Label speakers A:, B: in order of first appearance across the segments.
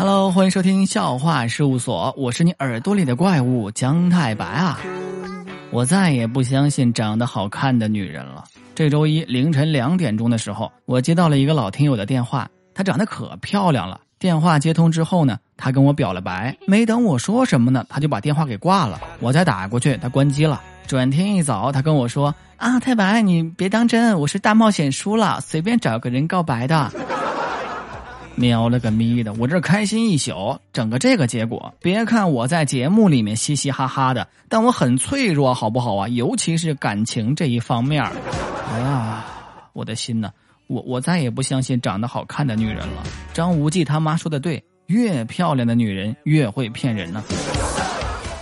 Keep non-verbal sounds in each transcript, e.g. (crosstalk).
A: Hello，欢迎收听笑话事务所，我是你耳朵里的怪物姜太白啊！我再也不相信长得好看的女人了。这周一凌晨两点钟的时候，我接到了一个老听友的电话，她长得可漂亮了。电话接通之后呢，她跟我表了白，没等我说什么呢，她就把电话给挂了。我再打过去，她关机了。转天一早，她跟我说：“啊，太白，你别当真，我是大冒险输了，随便找个人告白的。”喵了个咪的！我这开心一宿，整个这个结果。别看我在节目里面嘻嘻哈哈的，但我很脆弱，好不好啊？尤其是感情这一方面。哎呀，我的心呐！我我再也不相信长得好看的女人了。张无忌他妈说的对，越漂亮的女人越会骗人呢。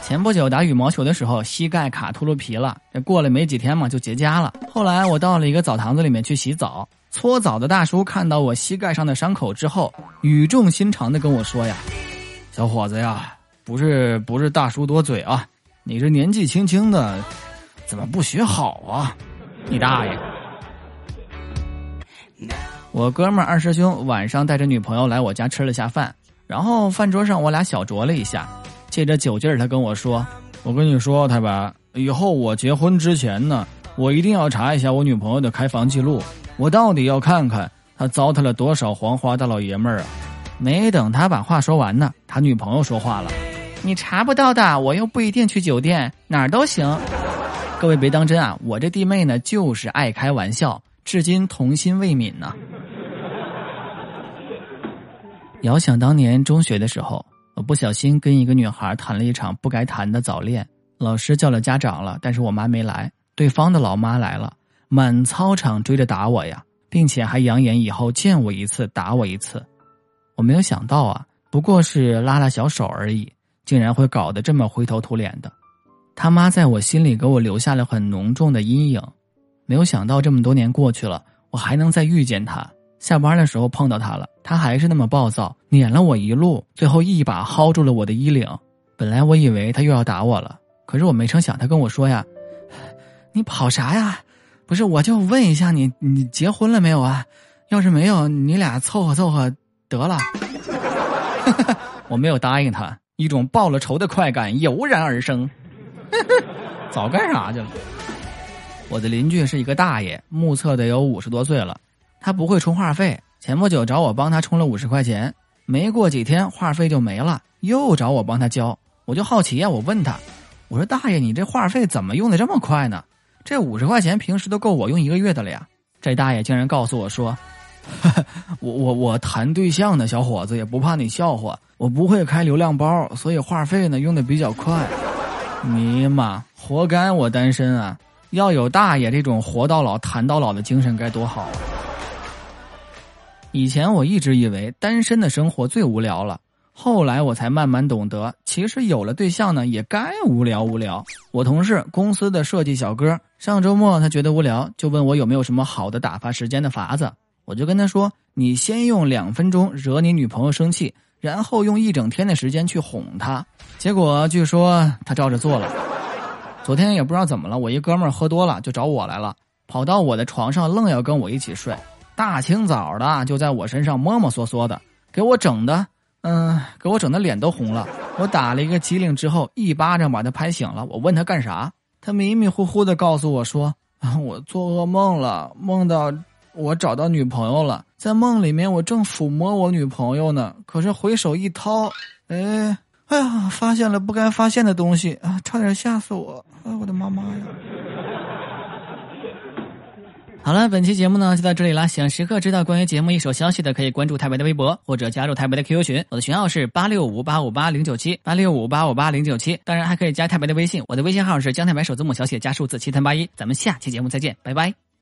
A: 前不久打羽毛球的时候，膝盖卡秃噜皮了，这过了没几天嘛，就结痂了。后来我到了一个澡堂子里面去洗澡。搓澡的大叔看到我膝盖上的伤口之后，语重心长的跟我说：“呀，小伙子呀，不是不是大叔多嘴啊，你这年纪轻轻的，怎么不学好啊？你大爷！”我哥们二师兄晚上带着女朋友来我家吃了下饭，然后饭桌上我俩小酌了一下，借着酒劲儿，他跟我说：“我跟你说，太白，以后我结婚之前呢，我一定要查一下我女朋友的开房记录。”我到底要看看他糟蹋了多少黄花大老爷们儿啊！没等他把话说完呢，他女朋友说话了：“你查不到的，我又不一定去酒店，哪儿都行。”各位别当真啊！我这弟妹呢，就是爱开玩笑，至今童心未泯呢。遥想当年中学的时候，我不小心跟一个女孩谈了一场不该谈的早恋，老师叫了家长了，但是我妈没来，对方的老妈来了。满操场追着打我呀，并且还扬言以后见我一次打我一次。我没有想到啊，不过是拉拉小手而已，竟然会搞得这么灰头土脸的。他妈在我心里给我留下了很浓重的阴影。没有想到这么多年过去了，我还能再遇见他。下班的时候碰到他了，他还是那么暴躁，撵了我一路，最后一把薅住了我的衣领。本来我以为他又要打我了，可是我没成想，他跟我说呀：“ (sighs) 你跑啥呀？”不是，我就问一下你，你结婚了没有啊？要是没有，你俩凑合凑合得了。(laughs) 我没有答应他，一种报了仇的快感油然而生。(laughs) 早干啥去了？我的邻居是一个大爷，目测得有五十多岁了。他不会充话费，前不久找我帮他充了五十块钱，没过几天话费就没了，又找我帮他交。我就好奇呀，我问他，我说大爷，你这话费怎么用的这么快呢？这五十块钱平时都够我用一个月的了呀！这大爷竟然告诉我说：“ (laughs) 我我我谈对象的小伙子也不怕你笑话，我不会开流量包，所以话费呢用的比较快。”尼玛，活该我单身啊！要有大爷这种活到老谈到老的精神该多好！以前我一直以为单身的生活最无聊了。后来我才慢慢懂得，其实有了对象呢，也该无聊无聊。我同事公司的设计小哥，上周末他觉得无聊，就问我有没有什么好的打发时间的法子。我就跟他说：“你先用两分钟惹你女朋友生气，然后用一整天的时间去哄她。”结果据说他照着做了。昨天也不知道怎么了，我一哥们儿喝多了就找我来了，跑到我的床上愣要跟我一起睡，大清早的就在我身上摸摸索索的，给我整的。嗯，给我整的脸都红了。我打了一个激灵之后，一巴掌把他拍醒了。我问他干啥，他迷迷糊糊的告诉我说：“啊 (laughs) 我做噩梦了，梦到我找到女朋友了。在梦里面，我正抚摸我女朋友呢，可是回手一掏，哎，哎呀，发现了不该发现的东西啊，差点吓死我！哎，我的妈妈呀！”好了，本期节目呢就到这里了。想时刻知道关于节目一手消息的，可以关注太白的微博或者加入太白的 QQ 群。我的群号是八六五八五八零九七八六五八五八零九七。当然还可以加太白的微信，我的微信号是江太白首字母小写加数字七三八一。咱们下期节目再见，拜拜。